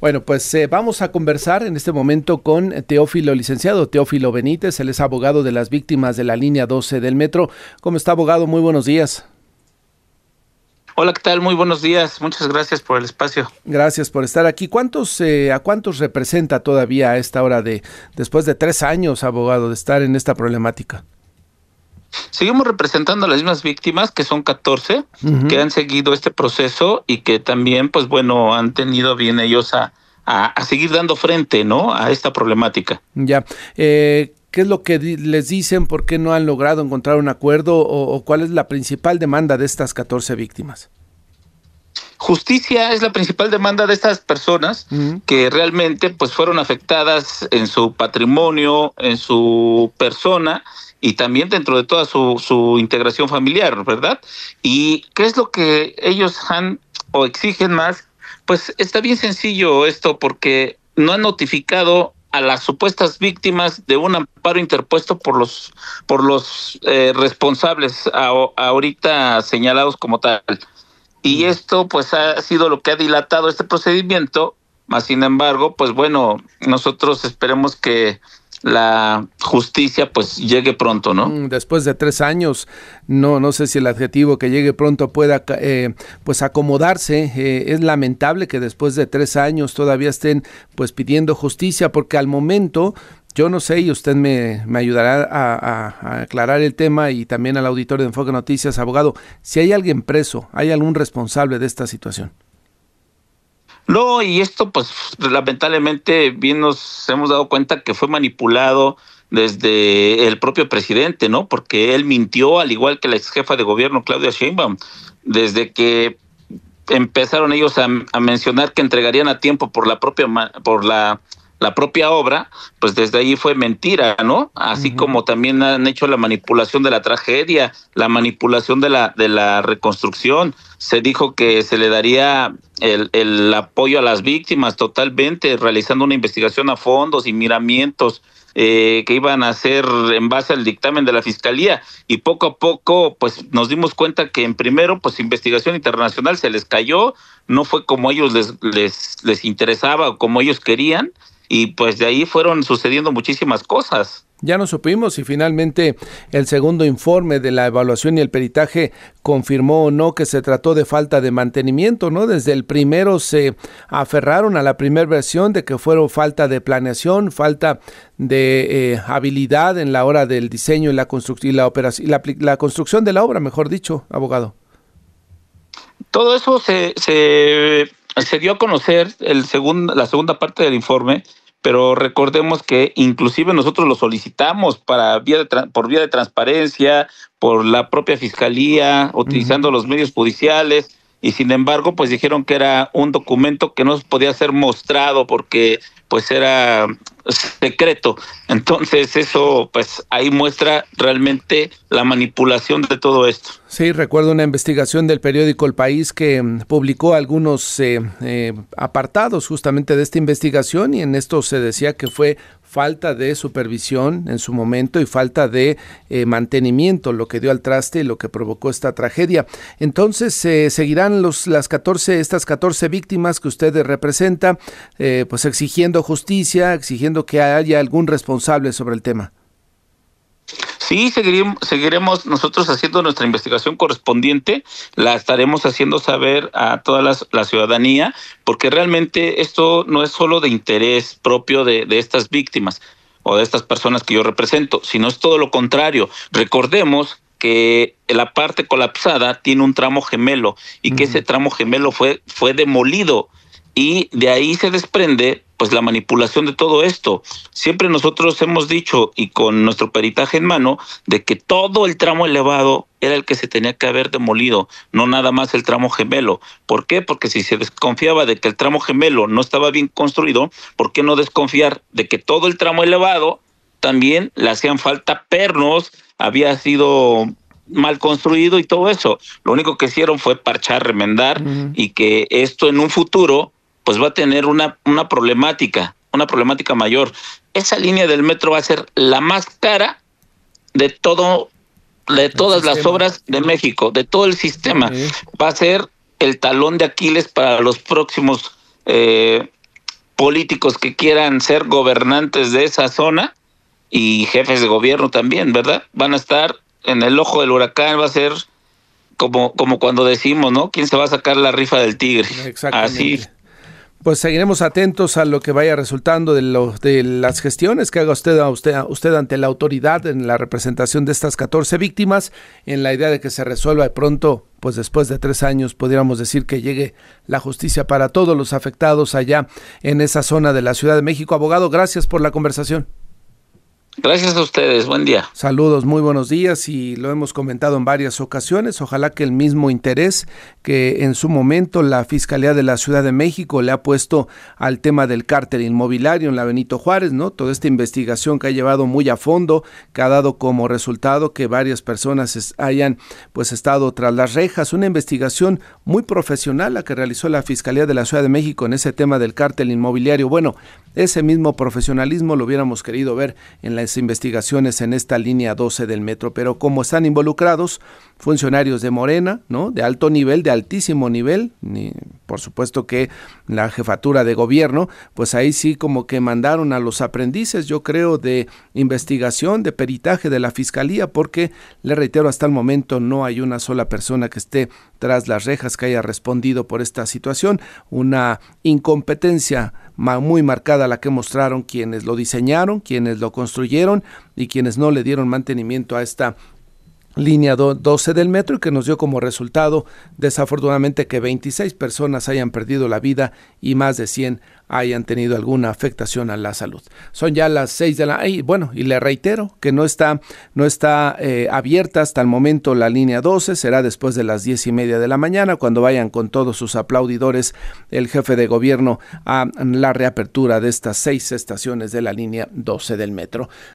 Bueno, pues eh, vamos a conversar en este momento con Teófilo, licenciado Teófilo Benítez, él es abogado de las víctimas de la línea 12 del metro. ¿Cómo está, abogado? Muy buenos días. Hola, ¿qué tal? Muy buenos días. Muchas gracias por el espacio. Gracias por estar aquí. ¿Cuántos, eh, ¿A cuántos representa todavía a esta hora de, después de tres años, abogado, de estar en esta problemática? Seguimos representando a las mismas víctimas, que son 14, que han seguido este proceso y que también, pues bueno, han tenido bien ellos a, a, seguir dando frente, ¿no? A esta problemática. Ya. Eh, ¿Qué es lo que les dicen? ¿Por qué no han logrado encontrar un acuerdo? ¿O, cuál es la principal demanda de estas 14 víctimas? Justicia es la principal demanda de estas personas que realmente pues fueron afectadas en su patrimonio, en su persona y también dentro de toda su, su integración familiar, ¿verdad? ¿Y qué es lo que ellos han o exigen más? Pues está bien sencillo esto porque no han notificado a las supuestas víctimas de un amparo interpuesto por los por los eh, responsables ahorita señalados como tal. Y esto pues ha sido lo que ha dilatado este procedimiento, más sin embargo, pues bueno, nosotros esperemos que la justicia pues llegue pronto, ¿no? Mm, después de tres años, no, no sé si el adjetivo que llegue pronto pueda eh, pues acomodarse. Eh, es lamentable que después de tres años todavía estén pues pidiendo justicia, porque al momento yo no sé y usted me, me ayudará a, a, aclarar el tema y también al auditor de Enfoque Noticias, abogado, si hay alguien preso, hay algún responsable de esta situación. No, y esto pues lamentablemente bien nos hemos dado cuenta que fue manipulado desde el propio presidente, ¿no? Porque él mintió al igual que la ex jefa de gobierno Claudia Sheinbaum, desde que empezaron ellos a, a mencionar que entregarían a tiempo por la propia por la la propia obra, pues desde ahí fue mentira, ¿no? Así como también han hecho la manipulación de la tragedia, la manipulación de la, de la reconstrucción. Se dijo que se le daría el, el apoyo a las víctimas totalmente, realizando una investigación a fondos y miramientos. Eh, que iban a hacer en base al dictamen de la fiscalía y poco a poco pues nos dimos cuenta que en primero pues investigación internacional se les cayó no fue como ellos les les les interesaba o como ellos querían y pues de ahí fueron sucediendo muchísimas cosas. Ya no supimos si finalmente el segundo informe de la evaluación y el peritaje confirmó o no que se trató de falta de mantenimiento, ¿no? Desde el primero se aferraron a la primera versión de que fueron falta de planeación, falta de eh, habilidad en la hora del diseño y la construcción y la operación la, la, construcción de la obra, mejor dicho, abogado. Todo eso se, se, se dio a conocer el segundo, la segunda parte del informe pero recordemos que inclusive nosotros lo solicitamos para vía por vía de transparencia, por la propia fiscalía, utilizando los medios judiciales y sin embargo pues dijeron que era un documento que no podía ser mostrado porque pues era secreto. Entonces eso pues ahí muestra realmente la manipulación de todo esto. Sí, recuerdo una investigación del periódico El País que mm, publicó algunos eh, eh, apartados justamente de esta investigación y en esto se decía que fue falta de supervisión en su momento y falta de eh, mantenimiento, lo que dio al traste y lo que provocó esta tragedia. Entonces, se seguirán los, las 14, estas 14 víctimas que usted representa, eh, pues exigiendo justicia, exigiendo que haya algún responsable sobre el tema. Sí, seguiremos, seguiremos nosotros haciendo nuestra investigación correspondiente, la estaremos haciendo saber a toda la, ciudadanía, porque realmente esto no es solo de interés propio de, de estas víctimas o de estas personas que yo represento, sino es todo lo contrario. Recordemos que la parte colapsada tiene un tramo gemelo y que ese tramo gemelo fue, fue demolido y de ahí se desprende pues la manipulación de todo esto. Siempre nosotros hemos dicho y con nuestro peritaje en mano de que todo el tramo elevado era el que se tenía que haber demolido, no nada más el tramo gemelo. ¿Por qué? Porque si se desconfiaba de que el tramo gemelo no estaba bien construido, ¿por qué no desconfiar de que todo el tramo elevado también le hacían falta pernos, había sido mal construido y todo eso. Lo único que hicieron fue parchar, remendar y que esto en un futuro pues va a tener una, una problemática, una problemática mayor. Esa línea del metro va a ser la más cara de todo, de todas las obras de México, de todo el sistema. Va a ser el talón de Aquiles para los próximos eh, políticos que quieran ser gobernantes de esa zona y jefes de gobierno también, ¿verdad? Van a estar en el ojo del huracán, va a ser como, como cuando decimos, ¿no? ¿Quién se va a sacar la rifa del tigre? Así. Pues seguiremos atentos a lo que vaya resultando de, lo, de las gestiones que haga usted, a usted, usted ante la autoridad en la representación de estas 14 víctimas, en la idea de que se resuelva de pronto, pues después de tres años, pudiéramos decir que llegue la justicia para todos los afectados allá en esa zona de la Ciudad de México. Abogado, gracias por la conversación. Gracias a ustedes, buen día. Saludos, muy buenos días y lo hemos comentado en varias ocasiones. Ojalá que el mismo interés que en su momento la Fiscalía de la Ciudad de México le ha puesto al tema del cártel inmobiliario en la Benito Juárez, ¿no? Toda esta investigación que ha llevado muy a fondo, que ha dado como resultado que varias personas hayan pues estado tras las rejas, una investigación muy profesional la que realizó la Fiscalía de la Ciudad de México en ese tema del cártel inmobiliario. Bueno, ese mismo profesionalismo lo hubiéramos querido ver en las investigaciones en esta línea 12 del metro, pero como están involucrados funcionarios de Morena, ¿no? De alto nivel, de altísimo nivel, ni, por supuesto que la jefatura de gobierno, pues ahí sí como que mandaron a los aprendices, yo creo, de investigación, de peritaje de la fiscalía, porque le reitero, hasta el momento no hay una sola persona que esté tras las rejas que haya respondido por esta situación, una incompetencia muy marcada la que mostraron quienes lo diseñaron, quienes lo construyeron y quienes no le dieron mantenimiento a esta línea 12 del metro y que nos dio como resultado desafortunadamente que 26 personas hayan perdido la vida y más de 100 hayan tenido alguna afectación a la salud. Son ya las 6 de la... Y bueno, y le reitero que no está, no está eh, abierta hasta el momento la línea 12, será después de las 10 y media de la mañana cuando vayan con todos sus aplaudidores el jefe de gobierno a la reapertura de estas seis estaciones de la línea 12 del metro.